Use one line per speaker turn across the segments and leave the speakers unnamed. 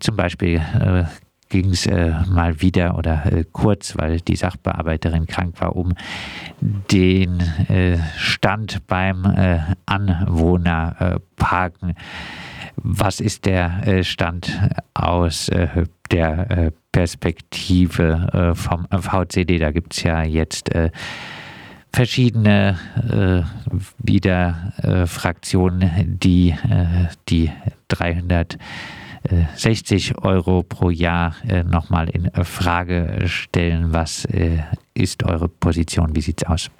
zum Beispiel äh, ging es äh, mal wieder oder äh, kurz, weil die Sachbearbeiterin krank war, um den äh, Stand beim äh, Anwohnerparken. Was ist der äh, Stand aus äh, der Perspektive vom VCD? Da gibt es ja jetzt verschiedene wieder Fraktionen, die die 300 60 Euro pro Jahr äh, nochmal in Frage stellen. Was äh, ist eure Position? Wie sieht es aus?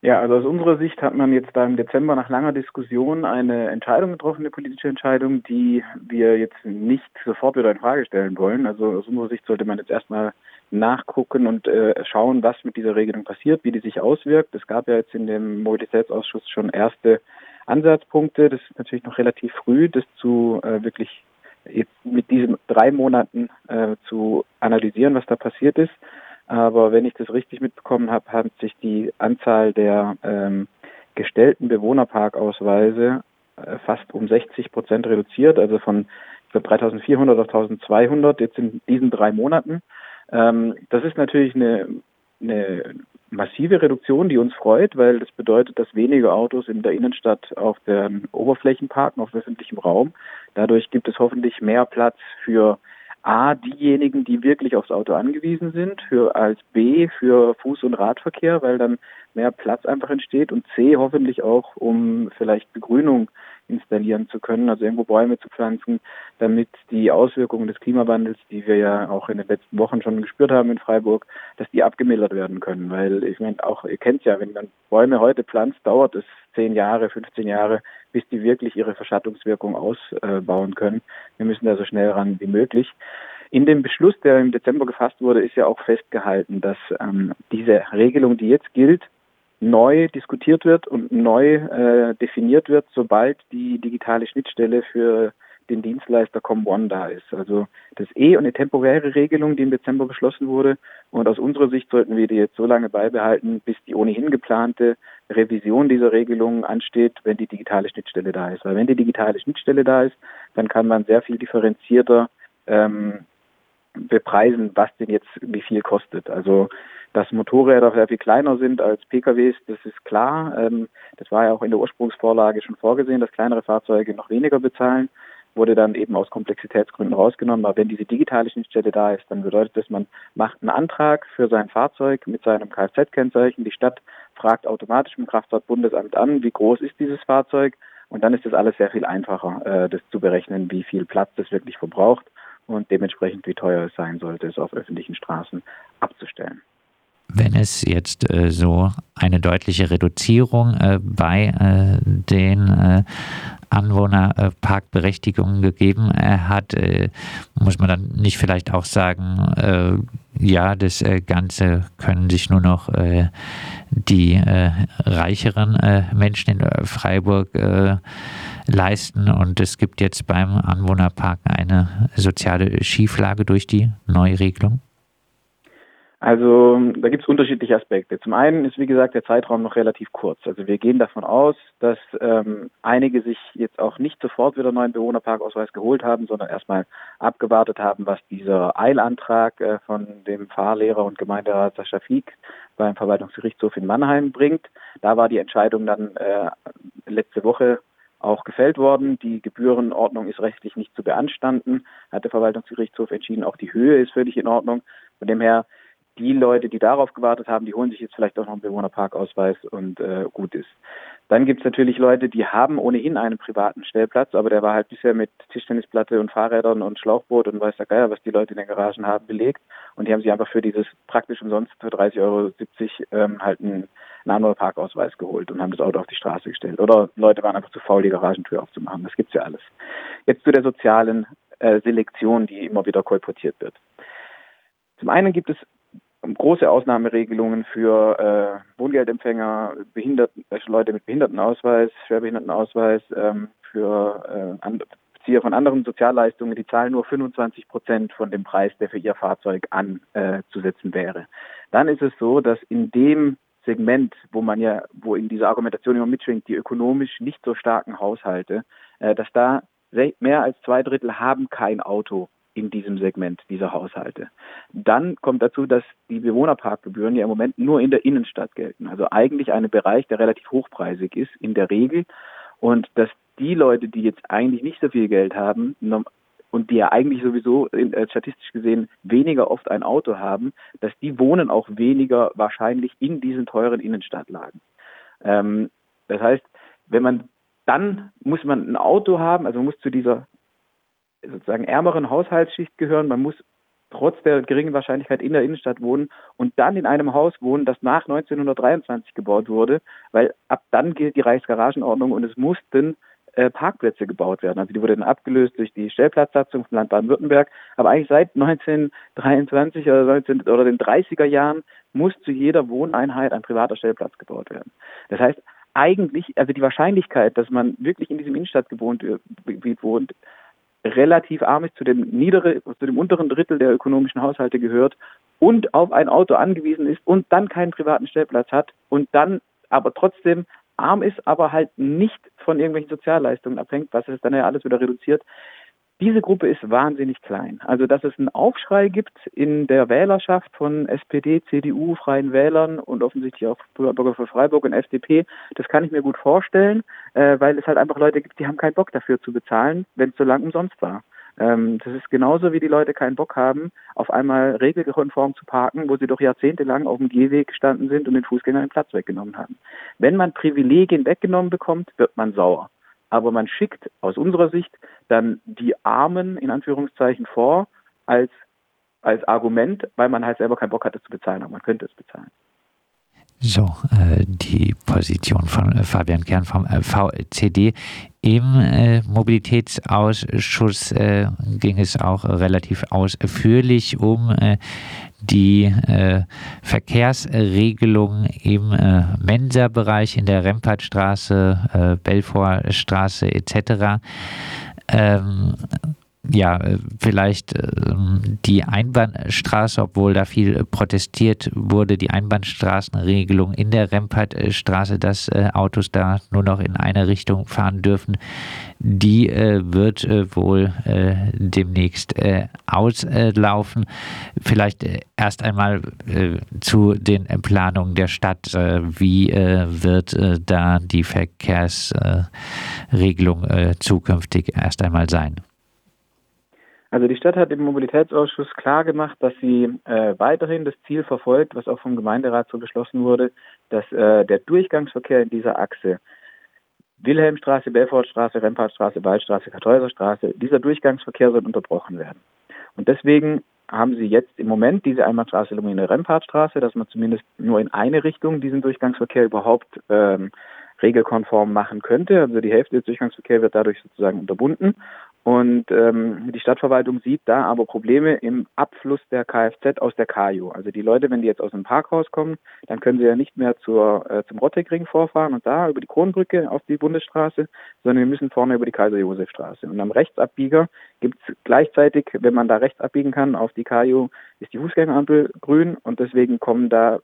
Ja, also aus unserer Sicht hat man jetzt da im Dezember nach langer Diskussion eine Entscheidung getroffen, eine politische Entscheidung, die wir jetzt nicht sofort wieder in Frage stellen wollen. Also aus unserer Sicht sollte man jetzt erstmal nachgucken und äh, schauen, was mit dieser Regelung passiert, wie die sich auswirkt. Es gab ja jetzt in dem Mobilitätsausschuss schon erste Ansatzpunkte. Das ist natürlich noch relativ früh, das zu äh, wirklich jetzt mit diesen drei Monaten äh, zu analysieren, was da passiert ist. Aber wenn ich das richtig mitbekommen habe, hat sich die Anzahl der ähm, gestellten Bewohnerparkausweise äh, fast um 60 Prozent reduziert, also von glaube 3400 auf 1200 jetzt in diesen drei Monaten. Ähm, das ist natürlich eine, eine massive Reduktion, die uns freut, weil das bedeutet, dass weniger Autos in der Innenstadt auf den Oberflächen parken, auf öffentlichem Raum. Dadurch gibt es hoffentlich mehr Platz für A, diejenigen, die wirklich aufs Auto angewiesen sind, für als B für Fuß- und Radverkehr, weil dann mehr Platz einfach entsteht und C hoffentlich auch, um vielleicht Begrünung installieren zu können, also irgendwo Bäume zu pflanzen, damit die Auswirkungen des Klimawandels, die wir ja auch in den letzten Wochen schon gespürt haben in Freiburg, dass die abgemildert werden können. Weil ich meine, auch ihr kennt ja, wenn man Bäume heute pflanzt, dauert es zehn Jahre, 15 Jahre, bis die wirklich ihre Verschattungswirkung ausbauen können. Wir müssen da so schnell ran wie möglich. In dem Beschluss, der im Dezember gefasst wurde, ist ja auch festgehalten, dass ähm, diese Regelung, die jetzt gilt, neu diskutiert wird und neu äh, definiert wird, sobald die digitale Schnittstelle für den Dienstleister ComOne da ist. Also das ist eh eine temporäre Regelung, die im Dezember beschlossen wurde. Und aus unserer Sicht sollten wir die jetzt so lange beibehalten, bis die ohnehin geplante Revision dieser Regelung ansteht, wenn die digitale Schnittstelle da ist. Weil wenn die digitale Schnittstelle da ist, dann kann man sehr viel differenzierter ähm, bepreisen, was denn jetzt wie viel kostet. Also dass Motorräder sehr viel kleiner sind als PKWs, das ist klar. Ähm, das war ja auch in der Ursprungsvorlage schon vorgesehen, dass kleinere Fahrzeuge noch weniger bezahlen. Wurde dann eben aus Komplexitätsgründen rausgenommen. Aber wenn diese digitale Schnittstelle da ist, dann bedeutet das, man macht einen Antrag für sein Fahrzeug mit seinem Kfz-Kennzeichen. Die Stadt fragt automatisch im Kraftfahrtbundesamt an, wie groß ist dieses Fahrzeug. Und dann ist das alles sehr viel einfacher, äh, das zu berechnen, wie viel Platz das wirklich verbraucht und dementsprechend wie teuer es sein sollte, es auf öffentlichen Straßen abzustellen
wenn es jetzt äh, so eine deutliche Reduzierung äh, bei äh, den äh, Anwohnerparkberechtigungen gegeben äh, hat, äh, muss man dann nicht vielleicht auch sagen, ja, das Ganze können sich nur noch die reicheren Menschen in Freiburg leisten und es gibt jetzt beim Anwohnerparken eine soziale Schieflage durch die Neuregelung?
Also da gibt es unterschiedliche Aspekte. Zum einen ist, wie gesagt, der Zeitraum noch relativ kurz. Also wir gehen davon aus, dass ähm, einige sich jetzt auch nicht sofort wieder einen neuen Bewohnerparkausweis geholt haben, sondern erstmal abgewartet haben, was dieser Eilantrag äh, von dem Fahrlehrer und Gemeinderat Sascha Fiek beim Verwaltungsgerichtshof in Mannheim bringt. Da war die Entscheidung dann äh, letzte Woche auch gefällt worden. Die Gebührenordnung ist rechtlich nicht zu beanstanden, hat der Verwaltungsgerichtshof entschieden. Auch die Höhe ist völlig in Ordnung. Von dem her die Leute, die darauf gewartet haben, die holen sich jetzt vielleicht auch noch einen Bewohnerparkausweis und äh, gut ist. Dann gibt es natürlich Leute, die haben ohnehin einen privaten Stellplatz, aber der war halt bisher mit Tischtennisplatte und Fahrrädern und Schlauchboot und weiß der Geier, was die Leute in den Garagen haben, belegt. Und die haben sich einfach für dieses praktisch umsonst für 30,70 Euro ähm, halt einen, einen anderen Parkausweis geholt und haben das Auto auf die Straße gestellt. Oder Leute waren einfach zu faul, die Garagentür aufzumachen. Das gibt's ja alles. Jetzt zu der sozialen äh, Selektion, die immer wieder kolportiert wird. Zum einen gibt es große Ausnahmeregelungen für äh, Wohngeldempfänger, Behinderten, äh, Leute mit Behindertenausweis, Schwerbehindertenausweis, ähm, für äh, Bezieher von anderen Sozialleistungen, die zahlen nur 25 Prozent von dem Preis, der für ihr Fahrzeug anzusetzen äh, wäre. Dann ist es so, dass in dem Segment, wo man ja, wo in dieser Argumentation immer mitschwingt, die ökonomisch nicht so starken Haushalte, äh, dass da mehr als zwei Drittel haben kein Auto in diesem Segment dieser Haushalte. Dann kommt dazu, dass die Bewohnerparkgebühren ja im Moment nur in der Innenstadt gelten. Also eigentlich ein Bereich, der relativ hochpreisig ist in der Regel. Und dass die Leute, die jetzt eigentlich nicht so viel Geld haben und die ja eigentlich sowieso äh, statistisch gesehen weniger oft ein Auto haben, dass die wohnen auch weniger wahrscheinlich in diesen teuren Innenstadtlagen. Ähm, das heißt, wenn man dann muss man ein Auto haben, also man muss zu dieser sozusagen ärmeren Haushaltsschicht gehören. Man muss trotz der geringen Wahrscheinlichkeit in der Innenstadt wohnen und dann in einem Haus wohnen, das nach 1923 gebaut wurde, weil ab dann gilt die Reichsgaragenordnung und es mussten äh, Parkplätze gebaut werden. Also die wurde dann abgelöst durch die Stellplatzsatzung vom Land Baden-Württemberg. Aber eigentlich seit 1923 oder, 19, oder den 30er Jahren muss zu jeder Wohneinheit ein privater Stellplatz gebaut werden. Das heißt, eigentlich, also die Wahrscheinlichkeit, dass man wirklich in diesem Innenstadtgebiet wohnt, relativ arm ist, zu dem niedere, zu dem unteren Drittel der ökonomischen Haushalte gehört und auf ein Auto angewiesen ist und dann keinen privaten Stellplatz hat und dann aber trotzdem arm ist, aber halt nicht von irgendwelchen Sozialleistungen abhängt, was es dann ja alles wieder reduziert, diese Gruppe ist wahnsinnig klein. Also, dass es einen Aufschrei gibt in der Wählerschaft von SPD, CDU, Freien Wählern und offensichtlich auch Bürger für Freiburg und FDP, das kann ich mir gut vorstellen, äh, weil es halt einfach Leute gibt, die haben keinen Bock dafür zu bezahlen, wenn es so lang umsonst war. Ähm, das ist genauso, wie die Leute keinen Bock haben, auf einmal regelkonform zu parken, wo sie doch jahrzehntelang auf dem Gehweg gestanden sind und den Fußgängern den Platz weggenommen haben. Wenn man Privilegien weggenommen bekommt, wird man sauer aber man schickt aus unserer Sicht dann die Armen in Anführungszeichen vor als, als Argument, weil man halt selber keinen Bock hatte zu bezahlen, aber man könnte es bezahlen.
So, äh, die Position von äh, Fabian Kern vom äh, VCD. Im äh, Mobilitätsausschuss äh, ging es auch relativ ausführlich um äh, die Verkehrsregelung im Mensa-Bereich in der Rempartstraße, Belfortstraße etc. Ähm, ja, äh, vielleicht ähm, die Einbahnstraße, obwohl da viel protestiert wurde, die Einbahnstraßenregelung in der Rempartstraße, dass äh, Autos da nur noch in eine Richtung fahren dürfen, die äh, wird wohl demnächst auslaufen. Vielleicht erst einmal zu den Planungen der Stadt. Wie wird da die Verkehrsregelung zukünftig erst einmal sein?
Also die Stadt hat im Mobilitätsausschuss klar gemacht, dass sie äh, weiterhin das Ziel verfolgt, was auch vom Gemeinderat so beschlossen wurde, dass äh, der Durchgangsverkehr in dieser Achse Wilhelmstraße, Belfortstraße, Rempartstraße, Waldstraße, Kartäuserstraße, dieser Durchgangsverkehr soll unterbrochen werden. Und deswegen haben sie jetzt im Moment diese Einbahnstraße Lumine Rempartstraße, dass man zumindest nur in eine Richtung diesen Durchgangsverkehr überhaupt ähm, regelkonform machen könnte. Also die Hälfte des Durchgangsverkehrs wird dadurch sozusagen unterbunden. Und ähm, die Stadtverwaltung sieht da aber Probleme im Abfluss der Kfz aus der Kaju. Also die Leute, wenn die jetzt aus dem Parkhaus kommen, dann können sie ja nicht mehr zur, äh, zum Rottegring vorfahren und da über die Kronbrücke auf die Bundesstraße, sondern wir müssen vorne über die Kaiser-Josef-Straße. Und am Rechtsabbieger gibt es gleichzeitig, wenn man da rechts abbiegen kann auf die Kaju, ist die Fußgängerampel grün und deswegen kommen da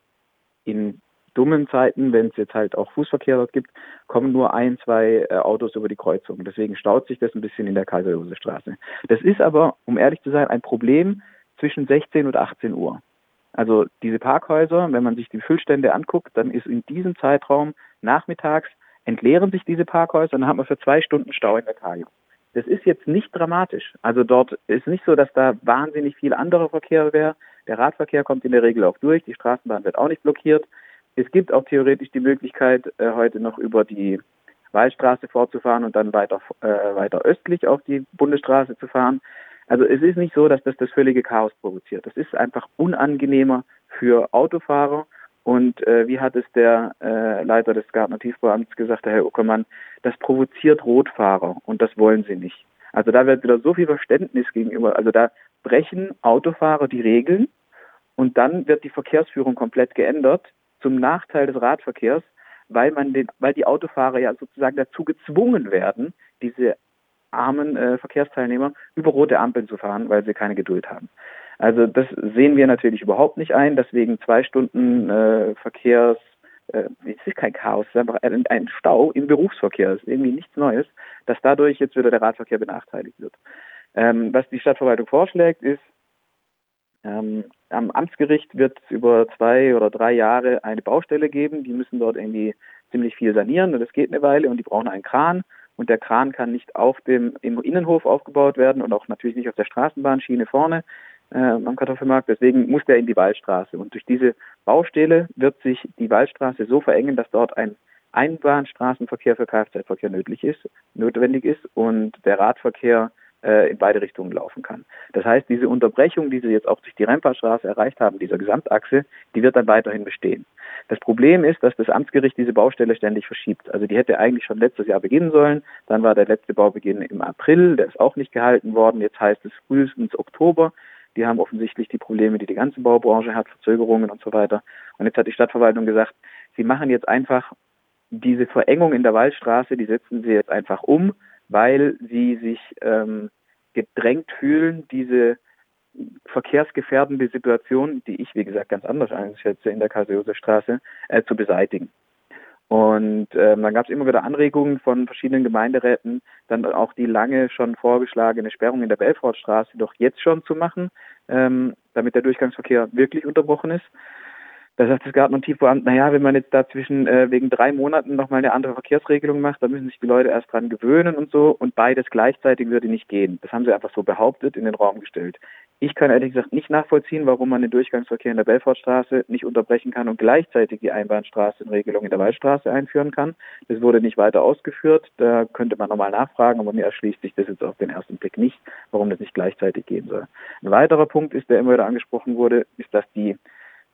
in dummen Zeiten, wenn es jetzt halt auch Fußverkehr dort gibt, kommen nur ein, zwei äh, Autos über die Kreuzung. Deswegen staut sich das ein bisschen in der Kaiser-Josef-Straße. Das ist aber, um ehrlich zu sein, ein Problem zwischen 16 und 18 Uhr. Also diese Parkhäuser, wenn man sich die Füllstände anguckt, dann ist in diesem Zeitraum nachmittags entleeren sich diese Parkhäuser und dann hat man für zwei Stunden Stau in der Kaju. Das ist jetzt nicht dramatisch. Also dort ist nicht so, dass da wahnsinnig viel anderer Verkehr wäre. Der Radverkehr kommt in der Regel auch durch, die Straßenbahn wird auch nicht blockiert. Es gibt auch theoretisch die Möglichkeit, äh, heute noch über die Waldstraße fortzufahren und dann weiter, äh, weiter östlich auf die Bundesstraße zu fahren. Also es ist nicht so, dass das das völlige Chaos provoziert. Das ist einfach unangenehmer für Autofahrer. Und äh, wie hat es der äh, Leiter des Gartner Tiefbauamts gesagt, der Herr Uckermann, das provoziert Rotfahrer und das wollen sie nicht. Also da wird wieder so viel Verständnis gegenüber, also da brechen Autofahrer die Regeln und dann wird die Verkehrsführung komplett geändert zum Nachteil des Radverkehrs, weil man den, weil die Autofahrer ja sozusagen dazu gezwungen werden, diese armen äh, Verkehrsteilnehmer über rote Ampeln zu fahren, weil sie keine Geduld haben. Also das sehen wir natürlich überhaupt nicht ein, deswegen zwei Stunden äh, Verkehrs äh, es ist kein Chaos, es ist einfach ein, ein Stau im Berufsverkehr, es ist irgendwie nichts Neues, dass dadurch jetzt wieder der Radverkehr benachteiligt wird. Ähm, was die Stadtverwaltung vorschlägt, ist, ähm, am Amtsgericht wird es über zwei oder drei Jahre eine Baustelle geben. Die müssen dort irgendwie ziemlich viel sanieren und das geht eine Weile und die brauchen einen Kran und der Kran kann nicht auf dem im Innenhof aufgebaut werden und auch natürlich nicht auf der Straßenbahnschiene vorne äh, am Kartoffelmarkt. Deswegen muss der in die Waldstraße und durch diese Baustelle wird sich die Waldstraße so verengen, dass dort ein Einbahnstraßenverkehr für Kfz-Verkehr nötig ist, notwendig ist und der Radverkehr äh, in beide Richtungen laufen kann. Das heißt, diese Unterbrechung, die Sie jetzt auch durch die Remparstraße erreicht haben, dieser Gesamtachse, die wird dann weiterhin bestehen. Das Problem ist, dass das Amtsgericht diese Baustelle ständig verschiebt. Also die hätte eigentlich schon letztes Jahr beginnen sollen. Dann war der letzte Baubeginn im April, der ist auch nicht gehalten worden. Jetzt heißt es frühestens Oktober. Die haben offensichtlich die Probleme, die die ganze Baubranche hat, Verzögerungen und so weiter. Und jetzt hat die Stadtverwaltung gesagt, sie machen jetzt einfach diese Verengung in der Waldstraße, die setzen sie jetzt einfach um weil sie sich ähm, gedrängt fühlen, diese verkehrsgefährdende Situation, die ich, wie gesagt, ganz anders einschätze in der Kaiser-Josef-Straße, äh, zu beseitigen. Und ähm, dann gab es immer wieder Anregungen von verschiedenen Gemeinderäten, dann auch die lange schon vorgeschlagene Sperrung in der Belfortstraße doch jetzt schon zu machen, ähm, damit der Durchgangsverkehr wirklich unterbrochen ist. Da sagt das Garten- und Tiefbauamt, naja, wenn man jetzt dazwischen äh, wegen drei Monaten nochmal eine andere Verkehrsregelung macht, dann müssen sich die Leute erst dran gewöhnen und so und beides gleichzeitig würde nicht gehen. Das haben sie einfach so behauptet, in den Raum gestellt. Ich kann ehrlich gesagt nicht nachvollziehen, warum man den Durchgangsverkehr in der Belfortstraße nicht unterbrechen kann und gleichzeitig die Einbahnstraßenregelung in der Waldstraße einführen kann. Das wurde nicht weiter ausgeführt. Da könnte man nochmal nachfragen, aber mir erschließt sich das jetzt auf den ersten Blick nicht, warum das nicht gleichzeitig gehen soll. Ein weiterer Punkt ist, der immer wieder angesprochen wurde, ist, dass die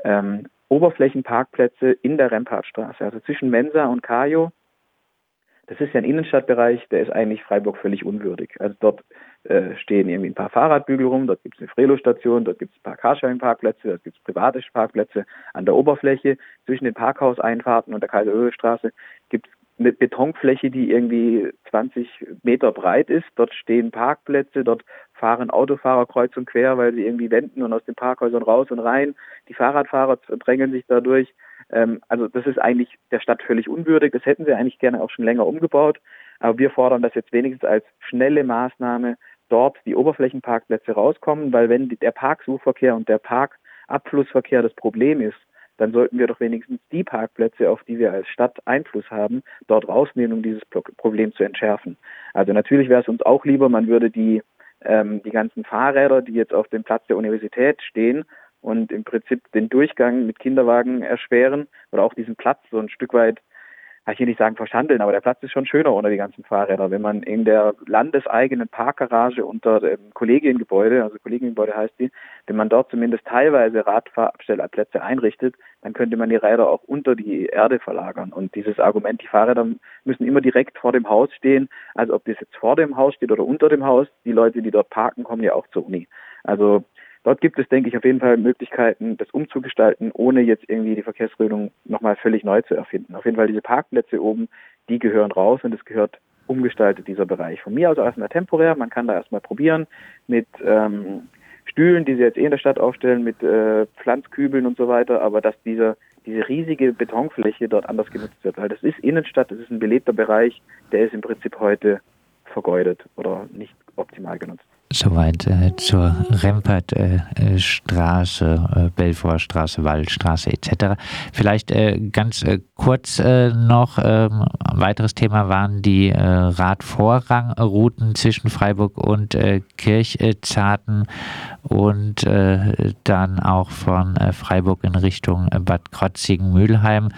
ähm, Oberflächenparkplätze in der Rempartstraße, also zwischen Mensa und Kajo. Das ist ja ein Innenstadtbereich, der ist eigentlich Freiburg völlig unwürdig. Also dort äh, stehen irgendwie ein paar Fahrradbügel rum, dort gibt es eine Frelo-Station, dort gibt es ein paar Carsharing-Parkplätze, dort gibt es private Parkplätze an der Oberfläche. Zwischen den Parkhauseinfahrten und der Kaiser-Öhe-Straße gibt es eine Betonfläche, die irgendwie 20 Meter breit ist. Dort stehen Parkplätze, dort fahren Autofahrer kreuz und quer, weil sie irgendwie wenden und aus den Parkhäusern raus und rein. Die Fahrradfahrer drängen sich dadurch. Ähm, also das ist eigentlich der Stadt völlig unwürdig. Das hätten sie eigentlich gerne auch schon länger umgebaut. Aber wir fordern das jetzt wenigstens als schnelle Maßnahme dort die Oberflächenparkplätze rauskommen, weil wenn der Parksuchverkehr und der Parkabflussverkehr das Problem ist, dann sollten wir doch wenigstens die Parkplätze, auf die wir als Stadt Einfluss haben, dort rausnehmen, um dieses Problem zu entschärfen. Also natürlich wäre es uns auch lieber, man würde die, ähm, die ganzen Fahrräder, die jetzt auf dem Platz der Universität stehen und im Prinzip den Durchgang mit Kinderwagen erschweren oder auch diesen Platz so ein Stück weit kann ich hier nicht sagen verschandeln, aber der Platz ist schon schöner ohne die ganzen Fahrräder. Wenn man in der landeseigenen Parkgarage unter dem Kollegiengebäude, also Kollegiengebäude heißt die, wenn man dort zumindest teilweise Radfahrabstellplätze einrichtet, dann könnte man die Räder auch unter die Erde verlagern. Und dieses Argument, die Fahrräder müssen immer direkt vor dem Haus stehen, also ob das jetzt vor dem Haus steht oder unter dem Haus, die Leute, die dort parken, kommen ja auch zur Uni. Also Dort gibt es, denke ich, auf jeden Fall Möglichkeiten, das umzugestalten, ohne jetzt irgendwie die Verkehrsregelung nochmal völlig neu zu erfinden. Auf jeden Fall diese Parkplätze oben, die gehören raus und es gehört umgestaltet, dieser Bereich. Von mir aus erstmal temporär, man kann da erstmal probieren mit ähm, Stühlen, die sie jetzt eh in der Stadt aufstellen, mit äh, Pflanzkübeln und so weiter, aber dass dieser, diese riesige Betonfläche dort anders genutzt wird, weil das ist Innenstadt, das ist ein belebter Bereich, der ist im Prinzip heute vergeudet oder nicht optimal genutzt.
Soweit äh, zur Rempertstraße, äh, äh, Belfortstraße, Waldstraße etc. Vielleicht äh, ganz äh, kurz äh, noch, ähm, ein weiteres Thema waren die Radvorrangrouten zwischen Freiburg und Kirchzarten und dann auch von Freiburg in Richtung Bad Krotzigen-Mülheim.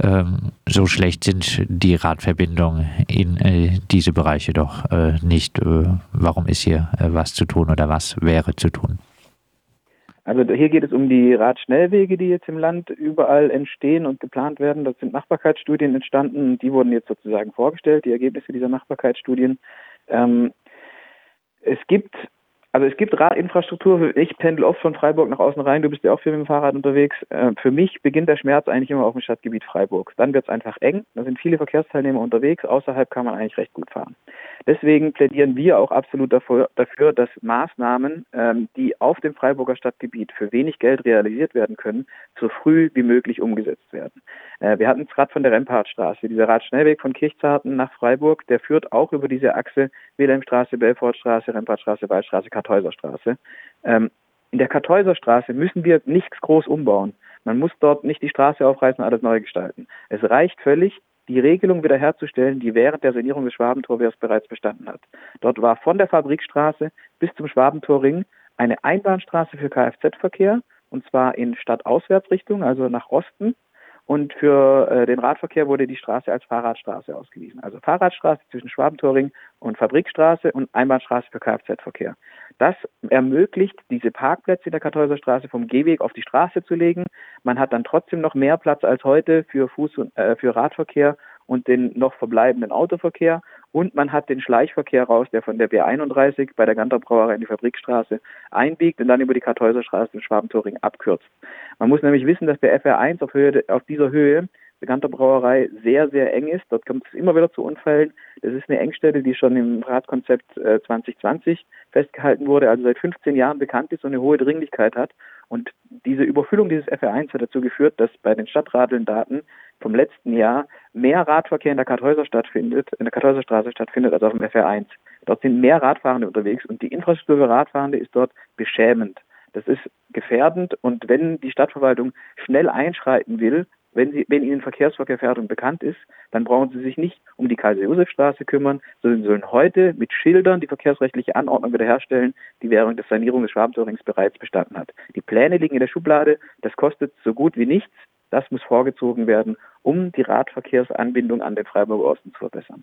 Ähm, so schlecht sind die Radverbindungen in diese Bereiche doch nicht. warum ist hier was zu tun oder was wäre zu tun?
Also hier geht es um die Radschnellwege, die jetzt im Land überall entstehen und geplant werden. Das sind Machbarkeitsstudien entstanden die wurden jetzt sozusagen vorgestellt, die Ergebnisse dieser Machbarkeitsstudien. Ähm, es gibt Also es gibt Radinfrastruktur. Ich pendel oft von Freiburg nach außen rein. Du bist ja auch viel mit dem Fahrrad unterwegs. Äh, für mich beginnt der Schmerz eigentlich immer auf dem Stadtgebiet Freiburg. Dann wird es einfach eng. Da sind viele Verkehrsteilnehmer unterwegs. Außerhalb kann man eigentlich recht gut fahren. Deswegen plädieren wir auch absolut dafür, dass Maßnahmen, ähm, die auf dem Freiburger Stadtgebiet für wenig Geld realisiert werden können, so früh wie möglich umgesetzt werden. Äh, wir hatten es gerade von der Rempartstraße. Dieser Radschnellweg von Kirchzarten nach Freiburg, der führt auch über diese Achse Wilhelmstraße, Belfortstraße, Rempartstraße, Waldstraße, Kartäuserstraße. Ähm, in der Kartäuserstraße müssen wir nichts groß umbauen. Man muss dort nicht die Straße aufreißen, alles neu gestalten. Es reicht völlig, die Regelung wiederherzustellen, die während der Sanierung des Schwabentorwehrs bereits bestanden hat. Dort war von der Fabrikstraße bis zum Schwabentorring eine Einbahnstraße für Kfz-Verkehr, und zwar in Stadtauswärtsrichtung, also nach Osten, und für äh, den Radverkehr wurde die Straße als Fahrradstraße ausgewiesen. Also Fahrradstraße zwischen Schwabentoring und Fabrikstraße und Einbahnstraße für Kfz-Verkehr. Das ermöglicht, diese Parkplätze in der Kartäuser Straße vom Gehweg auf die Straße zu legen. Man hat dann trotzdem noch mehr Platz als heute für Fuß- und äh, für Radverkehr und den noch verbleibenden Autoverkehr. Und man hat den Schleichverkehr raus, der von der B31 bei der Ganter Brauerei in die Fabrikstraße einbiegt und dann über die Kartäuserstraße in Schwabentoring abkürzt. Man muss nämlich wissen, dass der FR1 auf, Höhe, auf dieser Höhe bekannter Brauerei sehr, sehr eng ist. Dort kommt es immer wieder zu Unfällen. Das ist eine Engstelle, die schon im Radkonzept äh, 2020 festgehalten wurde, also seit 15 Jahren bekannt ist und eine hohe Dringlichkeit hat. Und diese Überfüllung dieses FR1 hat dazu geführt, dass bei den Stadtradeln-Daten vom letzten Jahr mehr Radverkehr in der Kartäuser stattfindet, in der Kartäuserstraße stattfindet als auf dem FR1. Dort sind mehr Radfahrende unterwegs und die Infrastruktur für Radfahrende ist dort beschämend. Das ist gefährdend und wenn die Stadtverwaltung schnell einschreiten will, wenn, sie, wenn Ihnen Verkehrsvergefährdung bekannt ist, dann brauchen Sie sich nicht um die Kaiser-Josef-Straße kümmern, sondern Sie sollen heute mit Schildern die verkehrsrechtliche Anordnung wiederherstellen, die während der Sanierung des Schwabentorings bereits bestanden hat. Die Pläne liegen in der Schublade, das kostet so gut wie nichts. Das muss vorgezogen werden, um die Radverkehrsanbindung an den Freiburger Osten zu verbessern.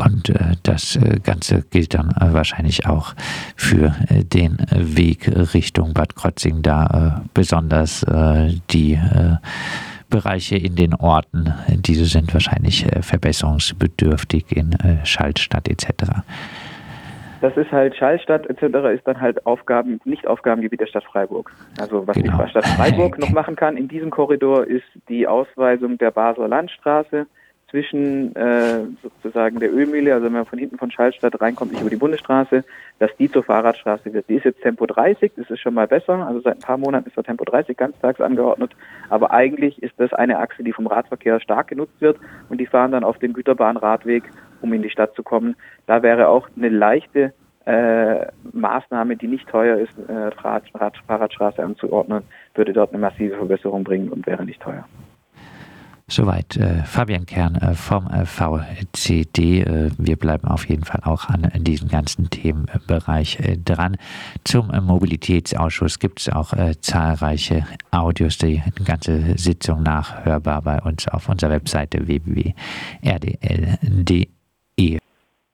Und äh, das äh, Ganze gilt dann äh, wahrscheinlich auch für den Weg Richtung Bad Krotzing, da besonders die Bereiche in den Orten, diese sind wahrscheinlich verbesserungsbedürftig in Schaltstadt etc.
Das ist halt Schallstadt etc. ist dann halt Aufgaben, nicht Aufgabengebiet der Stadt Freiburg. Also was genau. die Stadt Freiburg noch machen kann in diesem Korridor ist die Ausweisung der Basler Landstraße zwischen äh, sozusagen der Ölmühle, also wenn man von hinten von Schallstadt reinkommt, nicht über die Bundesstraße, dass die zur Fahrradstraße wird. Die ist jetzt Tempo 30, das ist schon mal besser. Also seit ein paar Monaten ist da Tempo 30 ganztags angeordnet. Aber eigentlich ist das eine Achse, die vom Radverkehr stark genutzt wird und die fahren dann auf den Güterbahnradweg, um in die Stadt zu kommen. Da wäre auch eine leichte äh, Maßnahme, die nicht teuer ist, äh, Rad, Rad, Fahrradstraße anzuordnen, würde dort eine massive Verbesserung bringen und wäre nicht teuer.
Soweit äh, Fabian Kern äh, vom äh, VCD. Äh, wir bleiben auf jeden Fall auch an diesem ganzen Themenbereich äh, dran. Zum äh, Mobilitätsausschuss gibt es auch zahlreiche Audios, die ganze Sitzung nachhörbar bei uns auf unserer Webseite www.rdl.de. e